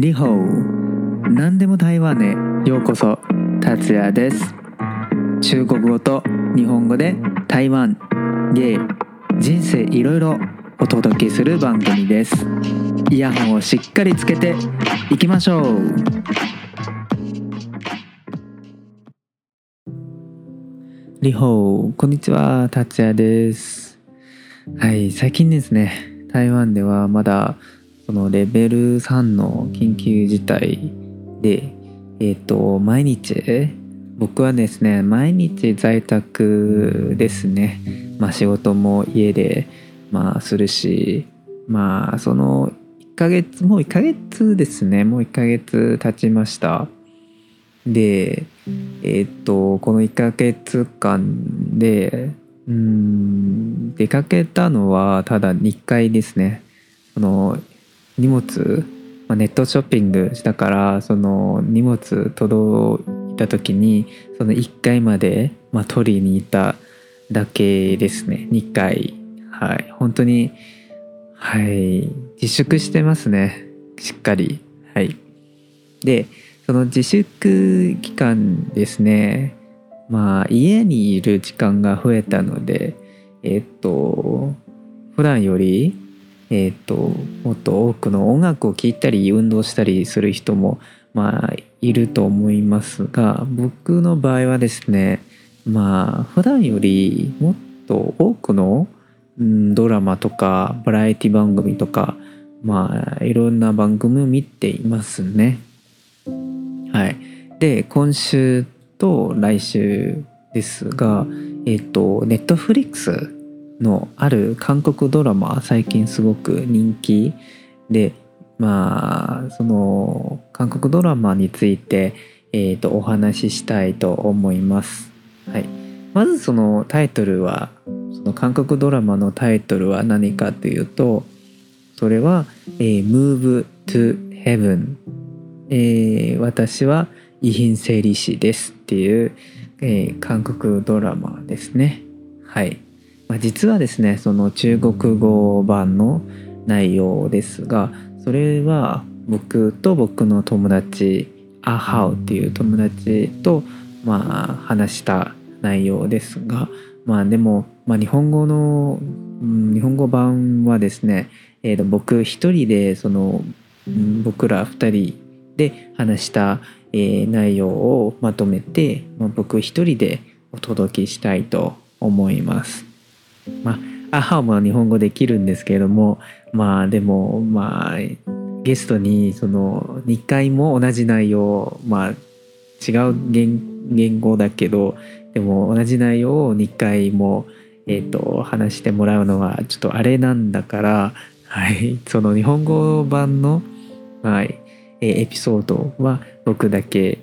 リホー。何でも台湾へ。ようこそ達也です。中国語と日本語で台湾芸人生いろいろお届けする番組です。イヤホンをしっかりつけていきましょう。リホー。こんにちは達也です。はい最近ですね台湾ではまだそのレベル3の緊急事態で、えっ、ー、と、毎日、僕はですね、毎日在宅ですね。まあ仕事も家で、まあするし、まあその1ヶ月、もう1ヶ月ですね。もう1ヶ月経ちました。で、えっ、ー、と、この1ヶ月間で、うん、出かけたのはただ2回ですね。その荷物、まあ、ネットショッピングしたからその荷物届いた時にその1階まで、まあ、取りに行っただけですね。2回。はい。本当にはい。自粛してますね。しっかり。はい。でその自粛期間ですね。まあ家にいる時間が増えたのでえっと普段よりえーと、もっと多くの音楽を聴いたり運動したりする人もまあいると思いますが僕の場合はですねまあ普段よりもっと多くの、うん、ドラマとかバラエティ番組とかまあいろんな番組を見ていますね。はい、で今週と来週ですがえっ、ー、とネットフリックスのある韓国ドラマ最近すごく人気でまあその韓国ドラマについて、えーと、お話ししたいと思います。はい、まずそのタイトルはその韓国ドラマのタイトルは何かというとそれは「えー、Move to Heaven、えー」私は遺品整理士ですっていう、えー、韓国ドラマですね。はい。まあ、実はですねその中国語版の内容ですがそれは僕と僕の友達アハウっていう友達とまあ話した内容ですがまあでも、まあ、日本語の、日本語版はですね、えー、と僕一人でその、僕ら二人で話した、内容をまとめて、僕一人でお届けしたいと思います。まあアハも日本語できるんですけれどもまあでもまあゲストにその2回も同じ内容まあ違う言語だけどでも同じ内容を2回も、えーと、話してもらうのはちょっとあれなんだから、はい、その日本語版の、はい、エピソードは僕だけ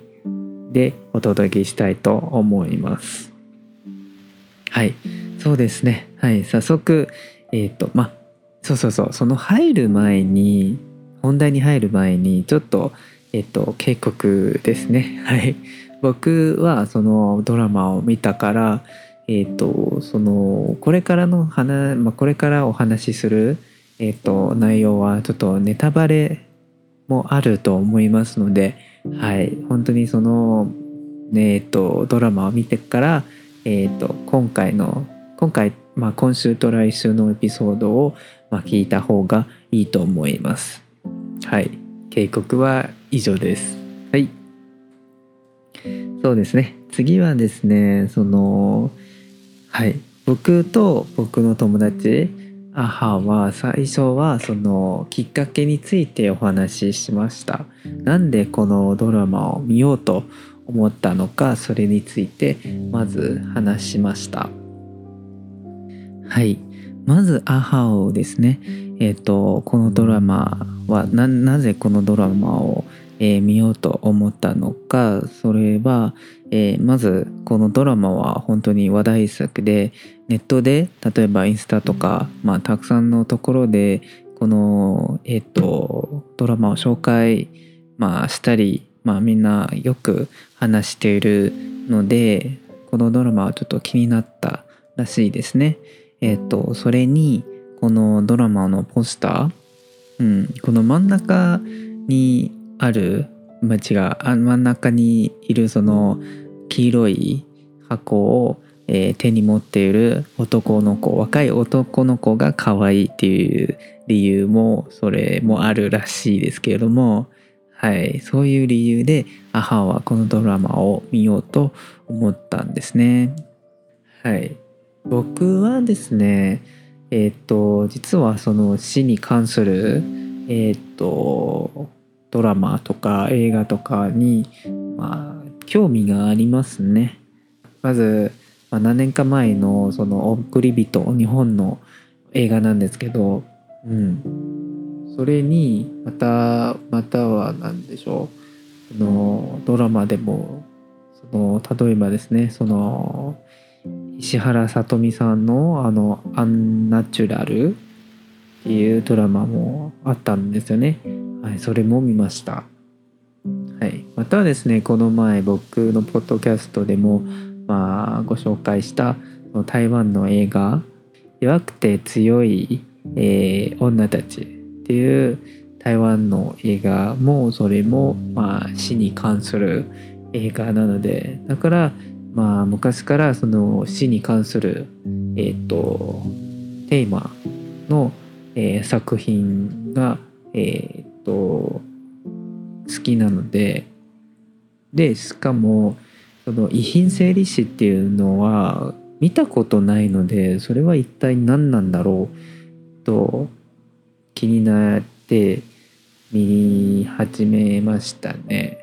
でお届けしたいと思います。はい。そうですね。はい。早速、えっ、ー、と、まあ、そうそうそう。その入る前に、本題に入る前に、ちょっと、えっ、ー、と、警告ですね。はい。僕は、そのドラマを見たから、えっ、ー、と、その、これからの話、まあ、これからお話しする、えっ、と、内容は、ちょっとネタバレもあると思いますので、はい。本当にその、えっ、と、ドラマを見てから、えっ、と、今回の今回、まあ、今週と来週のエピソードを、まあ、聞いた方がいいと思います。はい。警告は以上です。はい。そうですね。次はですね、その、はい。僕と僕の友達、アハは最初はそのきっかけについてお話ししました。なんでこのドラマを見ようと思ったのか、それについてまず話しました。はい。まず、アハオですね。えっ、ー、と、このドラマは、な、なぜこのドラマを、えー、見ようと思ったのか、それは、えー、まず、このドラマは本当に話題作で、ネットで、例えばインスタとか、まあ、たくさんのところで、この、えっ、と、ドラマを紹介、まあ、したり、まあ、みんなよく話しているので、このドラマはちょっと気になったらしいですね。えっ、ー、とそれにこのドラマのポスター、うん、この真ん中にある、まあ、違うあ真ん中にいるその黄色い箱を、えー手に持っている男の子若い男の子が可愛いっていう理由もそれもあるらしいですけれどもはいそういう理由で母はこのドラマを見ようと思ったんですね。はい。僕はですねえっ、と実はその死に関するえっ、とドラマとか映画とかにまあ興味がありますね。まず、まあ、何年か前のその「送り人」日本の映画なんですけど、うん、それにまたまたは何でしょう。そのドラマでもその例えばですねその石原さとみさんのあの「アンナチュラル」っていうドラマもあったんですよね。はい、それも見ました。はい、またですねこの前僕のポッドキャストでも、まあ、ご紹介した台湾の映画「弱くて強い、えー女たち」っていう台湾の映画もそれも、まあ、死に関する映画なのでだから、まあ、昔からその死に関する、えー、とテーマの、えー作品が、えー、と好きなのででしかもその遺品整理士っていうのは見たことないのでそれは一体何なんだろうと気になって見始めましたね。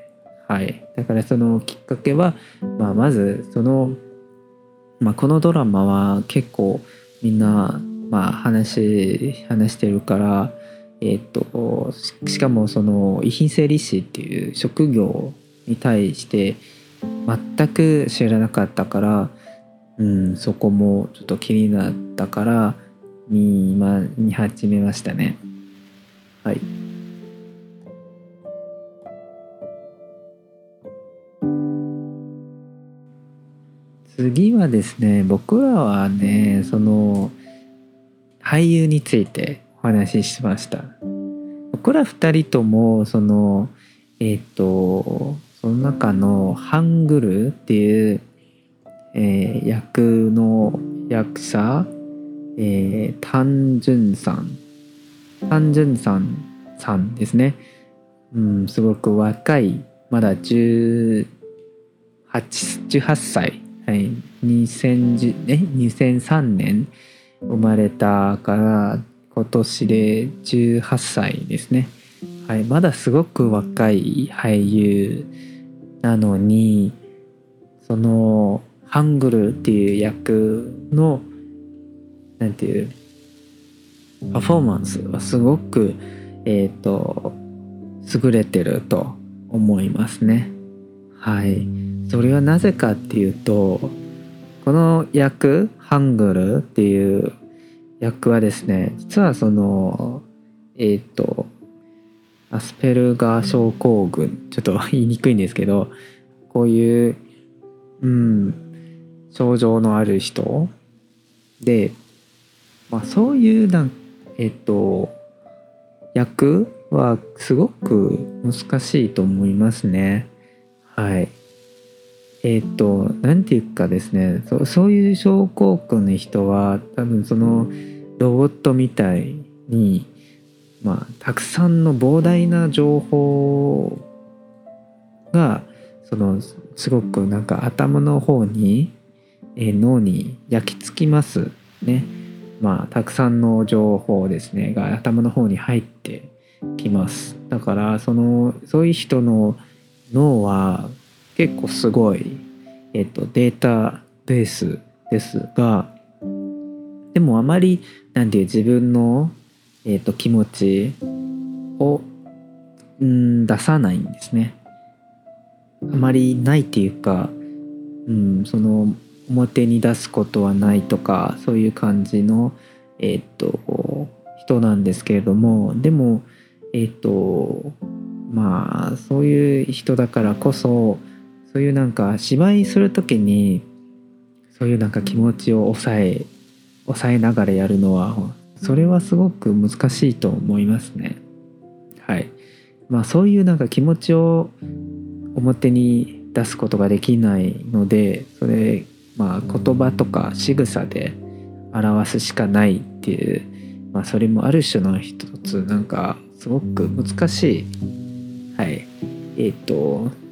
はい、だからそのきっかけは、まあ、まずその、まあ、このドラマは結構みんな、まあ、話話してるから、えっとししかもその遺品整理士っていう職業に対して全く知らなかったから、うん、そこもちょっと気になったから見,、ま、見始めましたね。はい。次はですね僕らはねその俳優についてお話ししました。僕ら二人ともそのえっ、とその中のハングルっていう、えー役の役者、えー、タン・ジュンさん。タン・ジュンさんさんですね。うんすごく若いまだ18 18歳。はい、2010え？2003年生まれたから今年で18歳ですね、はい、まだすごく若い俳優なのにそのハングルっていう役のなんていうパフォーマンスはすごくえっ、と優れてると思いますね。はい。それはなぜかっていうとこの役ハングルっていう役はですね実はそのえっ、とアスペルガー症候群ちょっと言いにくいんですけどこういううん症状のある人で、まあ、そういうなんえっ、と役はすごく難しいと思いますねはい。えっ、と何て言うかですねそそういう症候群の人は多分そのロボットみたいに、まあ、たくさんの膨大な情報がそのすごくなんか頭の方に、えー脳に焼き付きますね。まあたくさんの情報ですねが頭の方に入ってきます。だからそのそういう人の脳は結構すごい、えっと、データベースですがでもあまりなんていう自分の、えっと、気持ちをん出さないんですね。あまりないっていうか、うん、その表に出すことはないとかそういう感じの、えっと人なんですけれどもでもえっとまあそういう人だからこそそういうなんか芝居する時にそういうなんか気持ちを抑え抑えながらやるのはそれはすごく難しいと思いますね。はい。まあそういうなんか気持ちを表に出すことができないのでそれまあ言葉とか仕草で表すしかないっていう、まあ、それもある種の一つなんかすごく難しいはいえっ、ー、と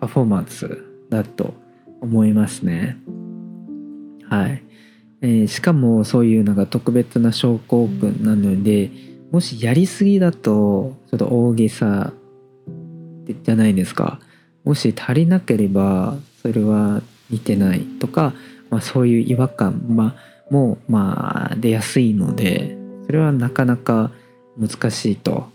パフォーマンスだと思いますね。はい、えー、しかもそういうなんか特別な症候群なのでもしやりすぎだとちょっと大げさじゃないですか。もし足りなければそれは似てないとか、まあ、そういう違和感、まあ、もまあ出やすいのでそれはなかなか難しいと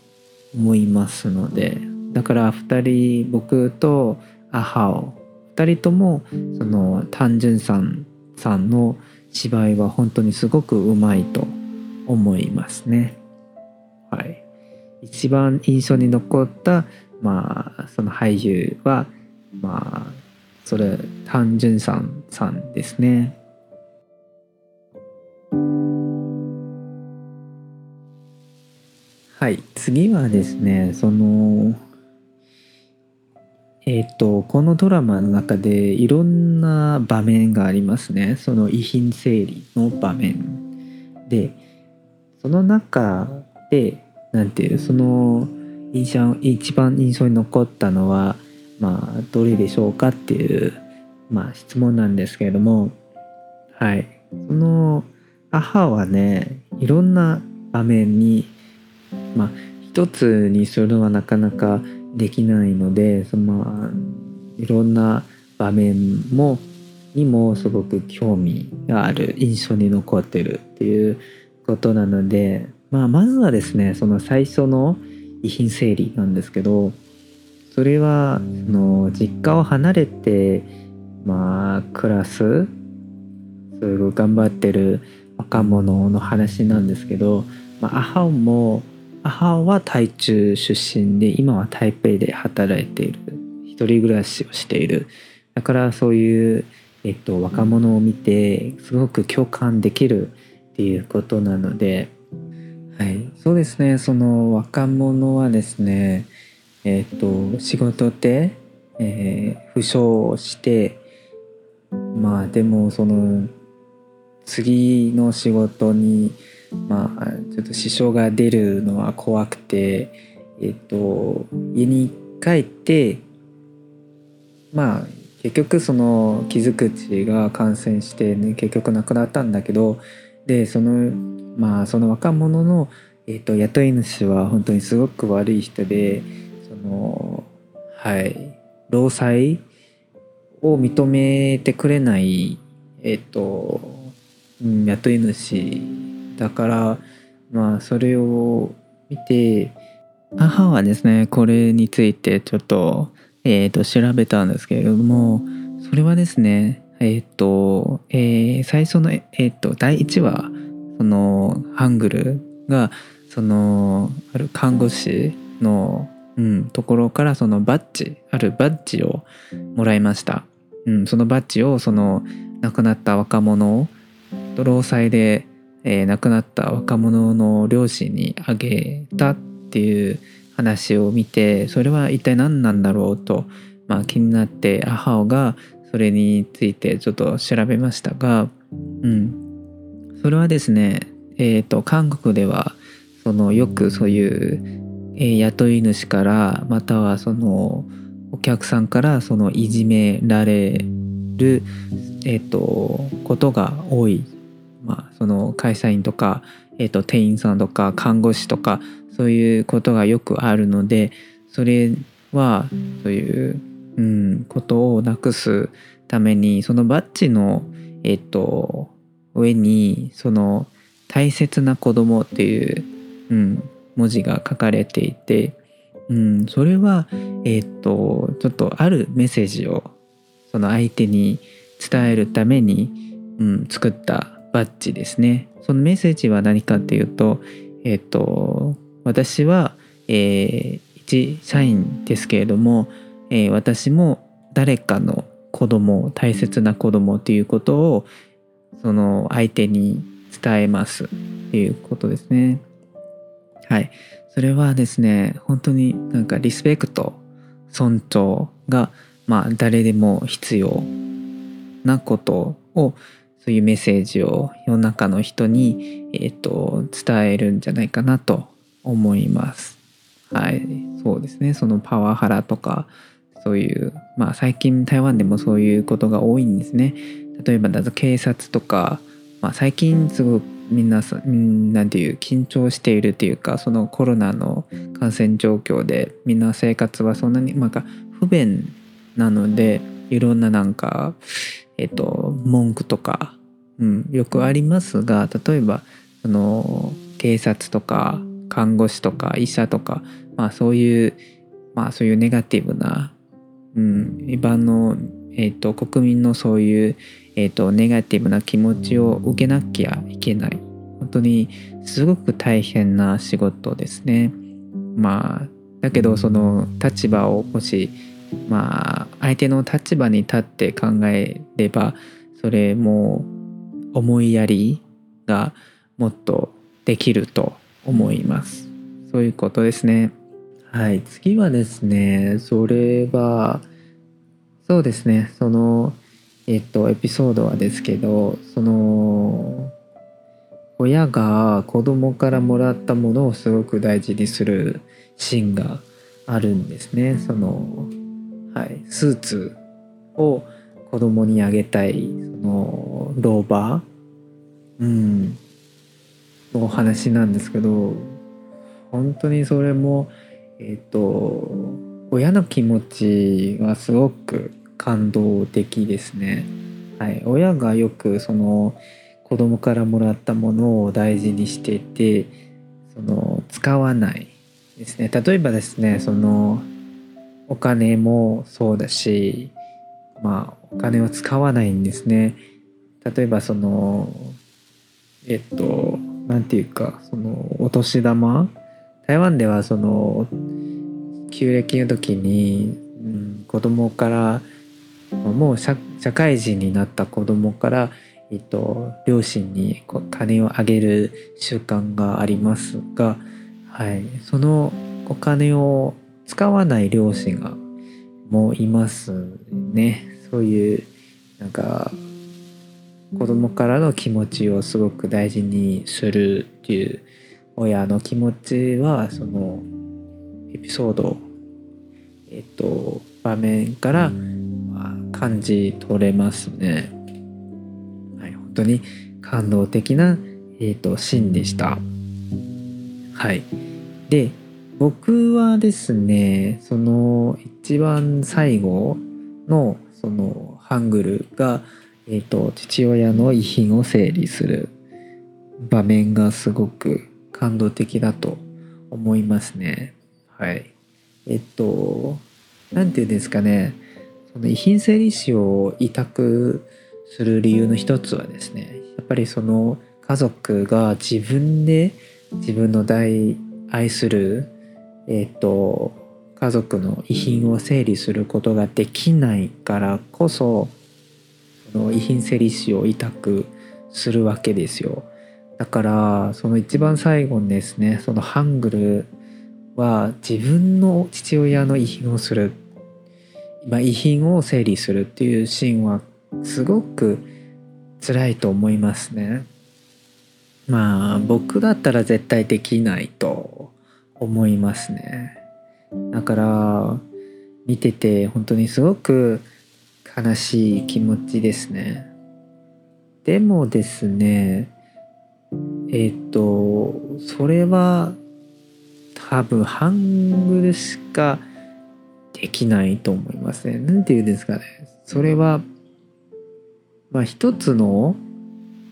思いますので。だから2人僕とアハオ2人ともその単純さんさんの芝居は本当にすごくうまいと思いますね。はい、一番印象に残ったまあその俳優はまあそれ単純さんさんですね。はい次はですねそのえっ、とこのドラマの中でいろんな場面がありますね。その遺品整理の場面。でその中でなんていうその印象一番印象に残ったのはまあどれでしょうかっていう、まあ、質問なんですけれども。はい。その母はねいろんな場面にまあ一つにするのはなかなかできないのでそのいろんな場面もにもすごく興味がある印象に残ってるっていうことなので、まあ、まずはですねその最初の遺品整理なんですけどそれはその実家を離れてまあ暮らすすごい頑張ってる若者の話なんですけど、まあ、母も母は台中出身で今は台北で働いている。一人暮らしをしている。だからそういう、えっと、若者を見てすごく共感できるっていうことなのではい、そうですね。その若者はですねえっ、と仕事で、えー、負傷してまあでもその次の仕事にまあちょっと支障が出るのは怖くてえっ、と家に帰ってまあ結局その傷口が感染して、ね、結局亡くなったんだけどでそのまあその若者の、えーと、雇い主は本当にすごく悪い人でそのはい労災を認めてくれないえっ、ー、と、うん、雇い主だからまあそれを見て母はですねこれについてちょっと,、えーと、調べたんですけれどもそれはですねえっ、ー、と、えー、最初の、えーと第1話そのハングルがそのある看護師の、うん、ところからそのバッジあるバッジをもらいました、うん、そのバッジをその亡くなった若者と労災で、えー、亡くなった若者の両親にあげたっていう話を見てそれは一体何なんだろうと、まあ、気になって母がそれについてちょっと調べましたが、うん、それはですね、え、ー、と、韓国では、その、よくそういう、えー、雇い主から、またはその、お客さんからそのいじめられる、え、ー、と、ことが多い。その会社員とか、えっ、と、店員さんとか、看護師とか、そういうことがよくあるので、それは、そういう、うん、ことをなくすために、そのバッジの、えっ、と、上にその大切な子供っていう、うん、文字が書かれていて、うん、それはえっ、とちょっとあるメッセージをその相手に伝えるために、うん、作ったバッジですね。そのメッセージは何かっていうと、えっ、と私は、えー、一社員ですけれども、えー、私も誰かの子供大切な子供っていうことをその相手に伝えますっていうことですね。はい。それはですね本当になんかリスペクト尊重がまあ誰でも必要なことをそういうメッセージを世の中の人に、えーと、伝えるんじゃないかなと思います。はい、そうですねそのパワハラとかそういうまあ最近台湾でもそういうことが多いんですね。例えばだと警察とか、まあ、最近すごくみんなみんなていう緊張しているというかそのコロナの感染状況でみんな生活はそんなになんか不便なのでいろんななんかえっ、と文句とか、うん、よくありますが例えばその警察とか看護師とか医者とか、まあ、そういうまあそういうネガティブな、うん、一般の、えっと国民のそういうえーと、ネガティブな気持ちを受けなきゃいけない。本当にすごく大変な仕事ですね。まあだけどその立場をもしまあ相手の立場に立って考えればそれも思いやりがもっとできると思います。そういうことですね。はい。次はですねそれはそうですね。そのえっと、エピソードはですけどその親が子供からもらったものをすごく大事にするシーンがあるんですね。そのはい、スーツを子供にあげたいそのローバー、うん、のお話なんですけど本当にそれもえっ、と親の気持ちがすごく感動的ですね。はい、親がよくその子供からもらったものを大事にしていてその使わないですね。例えばですねそのお金もそうだしまあお金を使わないんですね。例えばそのえっと何て言うかそのお年玉。台湾ではその旧暦の時に、うん、子供からもう社会人になった子供から、えっと、両親にこう金をあげる習慣がありますが、はい、そのお金を使わない両親がもいますね。そういうなんか子供からの気持ちをすごく大事にするっていう親の気持ちはそのエピソードえっと場面から、感じ取れますね。はい、本当に感動的な、えーと、シーンでした。はい。で、僕はですね、その一番最後のそのハングルが、えーと、父親の遺品を整理する場面がすごく感動的だと思いますね。はい。えっと、何て言うんですかね。その遺品整理士を委託する理由の一つはですねやっぱりその家族が自分で自分の大愛する、えーと、家族の遺品を整理することができないからこそその遺品整理士を委託するわけですよ。だからその一番最後にですねそのハングルは自分の父親の遺品をするまあ、遺品を整理するっていうシーンはすごく辛いと思いますね。まあ僕だったら絶対できないと思いますね。だから見てて本当にすごく悲しい気持ちですね。でもですねえっ、ー、とそれは多分ハングルしかできないと思いますね。なんて言うんですかね。それは、まあ一つの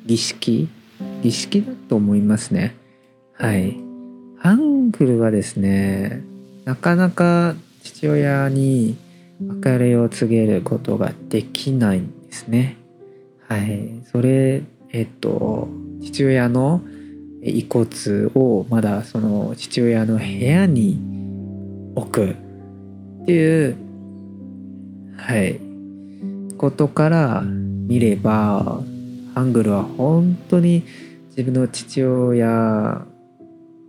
儀式、儀式だと思いますね。はい。ハングルはですね、なかなか父親に別れを告げることができないんですね。はい。それ、えっと、父親の遺骨をまだその父親の部屋に置くっていうはいことから見ればハングルは本当に自分の父親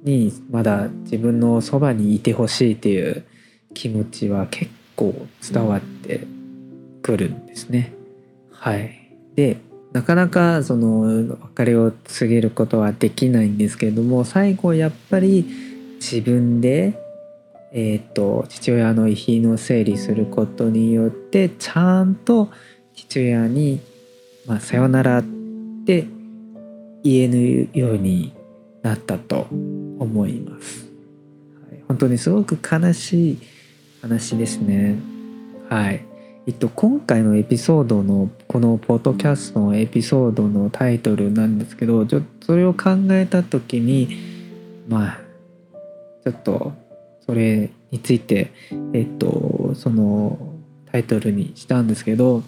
にまだ自分のそばにいてほしいっていう気持ちは結構伝わってくるんですね。はい、でなかなかその別れを告げることはできないんですけれども最後やっぱり自分で、えーと、父親の遺品を整理することによってちゃんと父親に「まあ、さよなら」って言えぬようになったと思います。はい、本当にすごく悲しい話ですね。はい。えっと、今回のエピソードのこのポッドキャストのエピソードのタイトルなんですけどちょそれを考えた時にまあちょっとそれについてえっとそのタイトルにしたんですけど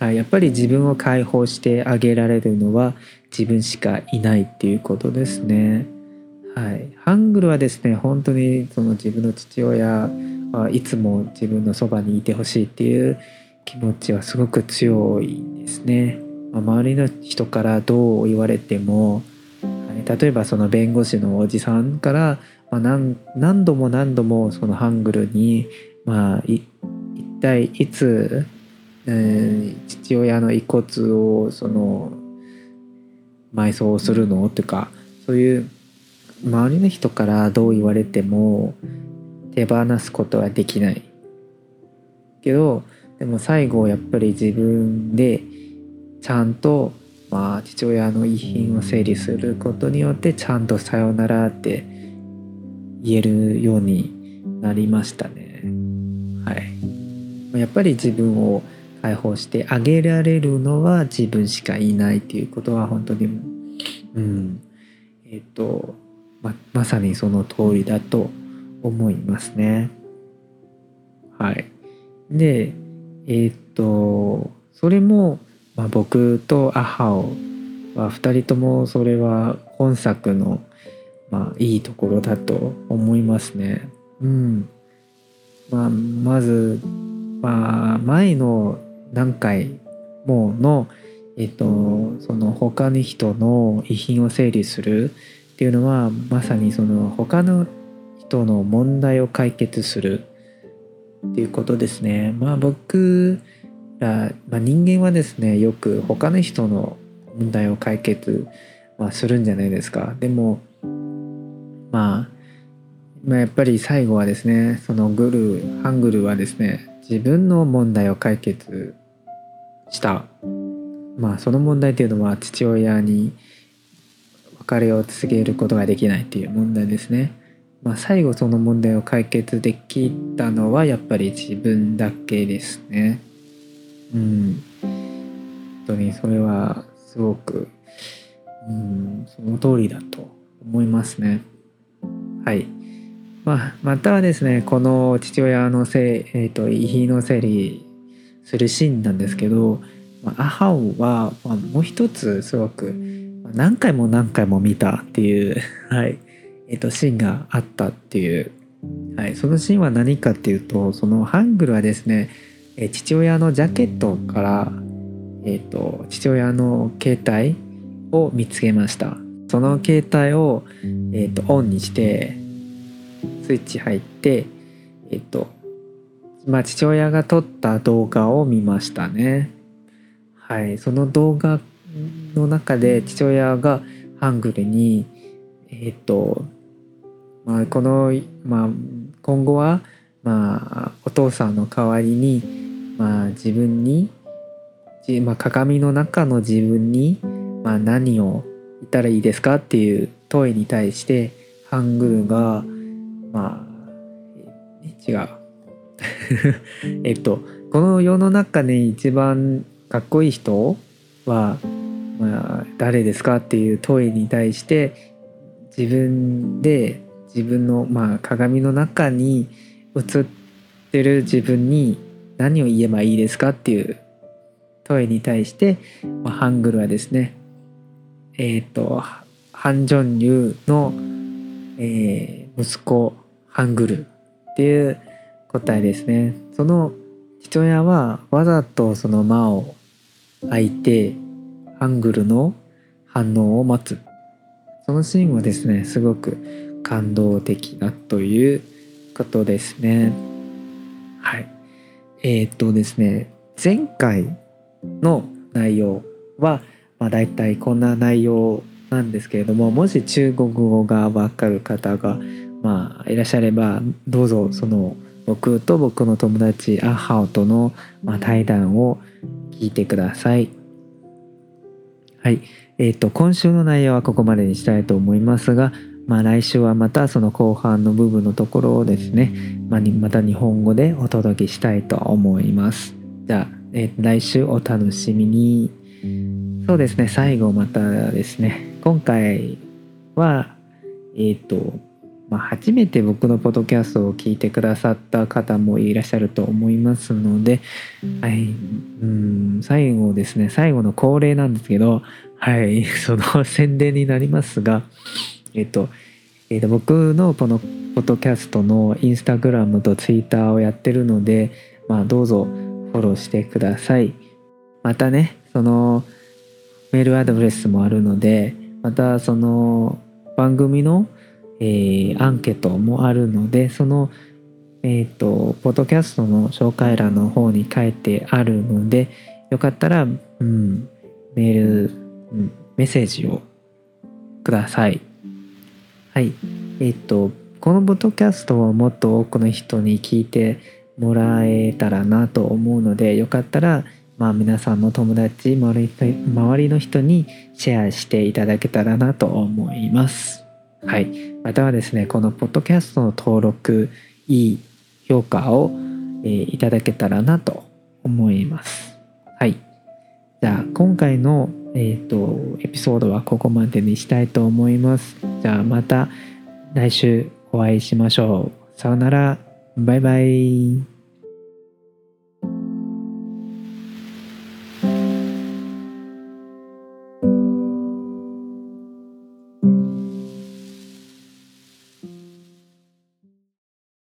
やっぱり自分を解放してあげられるのは自分しかいないっていうことですね。はい、ハングルはですね本当にその自分の父親はいつも自分のそばにいてほしいっていう気持ちはすごく強いですね。ま、周りの人からどう言われても、はい、例えばその弁護士のおじさんから、まあ何、何度も何度もそのハングルに、まあ、一体いつ、えー、父親の遺骨をその埋葬するの？とかそういう周りの人からどう言われても手放すことはできない。けどでも最後やっぱり自分でちゃんとまあ父親の遺品を整理することによってちゃんと「さよなら」って言えるようになりましたね。はい、やっぱり自分を解放してあげられるのは自分しかいないっていうことは本当にうん。えっ、とままさにその通りだと思いますね。はい。で、えー、っと、それも、まあ、僕とアハオは2人ともそれは本作の、まあ、いいところだと思いますね。うん。まあ、まず、まあ、前の何回もの、えっと、その他の人の遺品を整理するっていうのはまさにその他の人の問題を解決するっていうことですね。まあ僕ら、まあ、人間はですねよく他の人の問題を解決、まあ、するんじゃないですか。でも、まあ、まあやっぱり最後はですねそのグルハングルはですね自分の問題を解決したまあその問題っていうのは父親に別れを告げることができないっていう問題ですね。まあ、最後その問題を解決できたのはやっぱり自分だけですね。うん。本当にそれはすごく、うん、その通りだと思いますね。はい。まあ、またはですね、この父親のせい、えっ、ー、と、遺品の整理するシーンなんですけど、まあ、アハオは、まあ、もう一つすごく何回も何回も見たっていう、はい、えっ、ー、と、シーンがあったっていう、はい、そのシーンは何かっていうと、そのハングルはですね、え父親のジャケットから、えっ、ー、と、父親の携帯を見つけました。その携帯を、えっ、ー、と、オンにして、スイッチ入って、えっ、と、まあ、父親が撮った動画を見ましたね。はい、その動画の中で父親がハングルに、えっ、と、まあ、この、まあ、今後は、まあ、お父さんの代わりに、まあ、自分に、まあ、鏡の中の自分に、まあ、何を言ったらいいですかっていう問いに対してハングルがまあ違う。えっとこの世の中で一番かっこいい人はまあ、誰ですかっていう問いに対して自分で自分の、まあ、鏡の中に映ってる自分に何を言えばいいですかっていう問いに対して、まあ、ハングルはですねえっ、ー、とハン・ジョンリュの、えー、息子ハングルっていう答えですね。その父親はわざとその間を空いてハングルの反応を待つそのシーンはですねすごく感動的だということですね。はい。えー、っとですね、前回の内容は、まあ、大体こんな内容なんですけれども、もし中国語がわかる方が、まあ、いらっしゃれば、どうぞその僕と僕の友達アハオとの、まあ、対談を聞いてください。はい。えっ、ー、と、今週の内容はここまでにしたいと思いますが、まあ来週はまたその後半の部分のところをですね、まあ、また日本語でお届けしたいと思います。じゃあ、えー、来週お楽しみに。そうですね、最後またですね、今回は、えっ、ー、と、まあ、初めて僕のポッドキャストを聞いてくださった方もいらっしゃると思いますので、はい、うん最後ですね。最後の恒例なんですけどはい。その宣伝になりますがえっと,、えっと僕のこのポッドキャストのインスタグラムとツイッターをやってるので、まあ、どうぞフォローしてください。またねそのメールアドレスもあるのでまたその番組のえー、アンケートもあるのでそのえっ、ー、とポッドキャストの紹介欄の方に書いてあるのでよかったら、うん、メール、うん、メッセージをくださいはいえっ、ー、とこのポッドキャストをもっと多くの人に聞いてもらえたらなと思うのでよかったらまあ皆さんの友達周りの人にシェアしていただけたらなと思います。はい。またはですね、このポッドキャストの登録、いい評価を、えー、いただけたらなと思います。はい。じゃあ、今回の、えっ、ー、と、エピソードはここまでにしたいと思います。じゃあ、また来週お会いしましょう。さようなら。バイバイ。